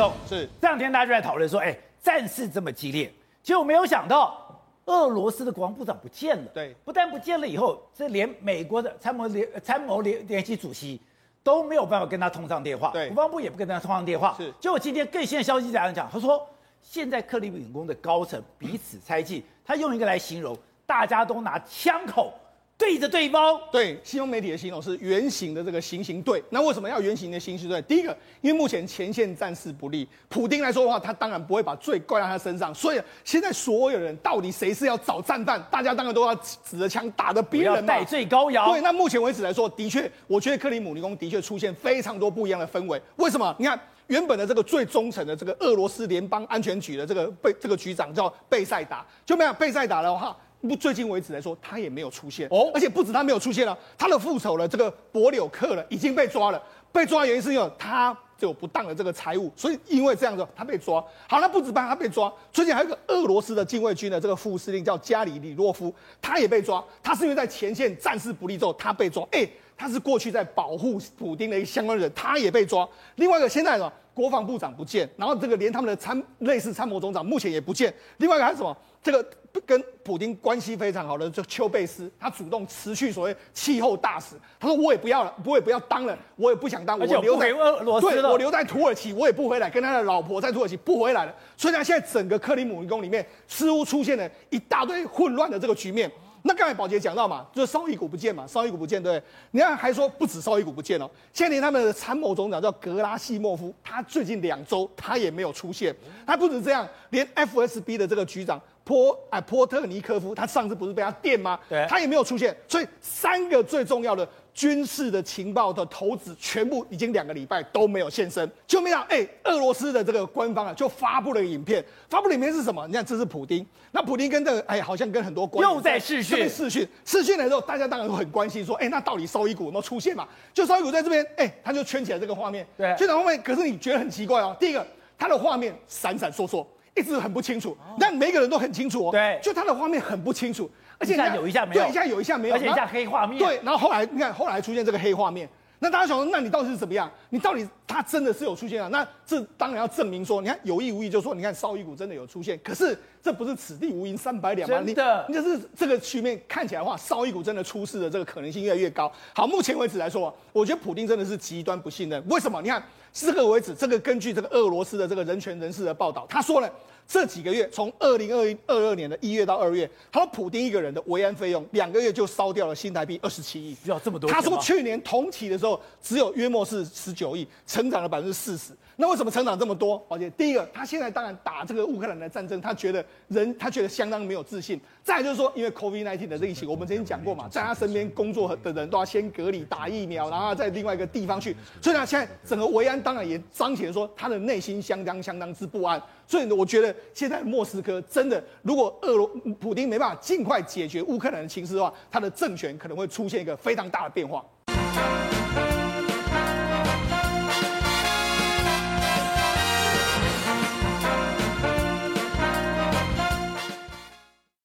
总是这两天大家就在讨论说，哎，战事这么激烈，结果没有想到俄罗斯的国防部长不见了。对，不但不见了以后，这连美国的参谋联参谋联联席主席都没有办法跟他通上电话，对，国防部也不跟他通上电话。是，结果今天更新的消息这样讲，他说现在克里姆林宫的高层彼此猜忌，他用一个来形容，大家都拿枪口。对着对方，对西方媒体的形容是圆形的这个行刑队。那为什么要圆形的行刑队？第一个，因为目前前线战事不利，普丁来说的话，他当然不会把罪怪在他身上。所以现在所有人到底谁是要找战犯，大家当然都要指着枪打着别人嘛，代罪羔羊。对，那目前为止来说，的确，我觉得克里姆林宫的确出现非常多不一样的氛围。为什么？你看原本的这个最忠诚的这个俄罗斯联邦安全局的这个贝这个局长叫贝塞达，就没有贝塞达的话。不，最近为止来说，他也没有出现哦，而且不止他没有出现了，他的副手了，这个博柳克了，已经被抓了。被抓的原因是因为他有不当的这个财务，所以因为这样子，他被抓。好，那不止办他被抓，最近还有一个俄罗斯的禁卫军的这个副司令叫加里里洛夫，他也被抓。他是因为在前线战事不利之后，他被抓。哎，他是过去在保护普丁的一个相关人，他也被抓。另外一个现在呢，国防部长不见，然后这个连他们的参类似参谋总长目前也不见。另外一个还是什么？这个。跟普京关系非常好的就丘贝斯，他主动辞去所谓气候大使，他说我也不要了，我也不要当了，我也不想当，我留在俄罗斯了，我留在土耳其，我也不回来，跟他的老婆在土耳其不回来了。所以呢，现在整个克里姆林宫里面似乎出现了一大堆混乱的这个局面。那刚才宝杰讲到嘛，就是绍伊古不见嘛，绍伊古不见，对不对？你看还说不止绍伊古不见哦，现在连他们的参谋总长叫格拉西莫夫，他最近两周他也没有出现。他不止这样，连 FSB 的这个局长。波哎波特尼科夫，他上次不是被他电吗？对，他也没有出现，所以三个最重要的军事的情报的头子，全部已经两个礼拜都没有现身。就没想哎，俄罗斯的这个官方啊，就发布了影片，发布的影片是什么？你看，这是普丁，那普丁跟这个哎，好像跟很多官又在视讯，视讯，视讯的时候，大家当然都很关心，说，哎，那到底绍伊古有没有出现嘛？就绍伊古在这边，哎，他就圈起来这个画面，对，圈起来画面。可是你觉得很奇怪哦，第一个，他的画面闪闪烁烁。一直很不清楚，但每个人都很清楚哦。对，就他的画面很不清楚，而且一下有一下没有，对，一下有一下没有，而且一下黑画面。对，然后后来你看，后来出现这个黑画面，那大家想说，那你到底是怎么样？你到底他真的是有出现啊？那这当然要证明说，你看有意无意就说，你看绍伊古真的有出现，可是这不是此地无银三百两吗？真的，你就是这个局面看起来的话，绍伊古真的出事的这个可能性越来越高。好，目前为止来说，我觉得普丁真的是极端不信任。为什么？你看，至这个为止，这个根据这个俄罗斯的这个人权人士的报道，他说呢。这几个月，从二零二一二二年的一月到二月，他说普丁一个人的维安费用，两个月就烧掉了新台币二十七亿，要这么多？他说去年同期的时候，只有约莫是十九亿，成长了百分之四十。那为什么成长这么多？而且第一个，他现在当然打这个乌克兰的战争，他觉得人他觉得相当没有自信。再来就是说，因为 COVID-19 的疫情，我们曾经讲过嘛，在他身边工作的人都要先隔离打疫苗，然后在另外一个地方去。所以呢，现在整个维安当然也彰显说他的内心相当相当之不安。所以呢，我觉得现在莫斯科真的，如果俄罗普丁没办法尽快解决乌克兰的情势的话，他的政权可能会出现一个非常大的变化。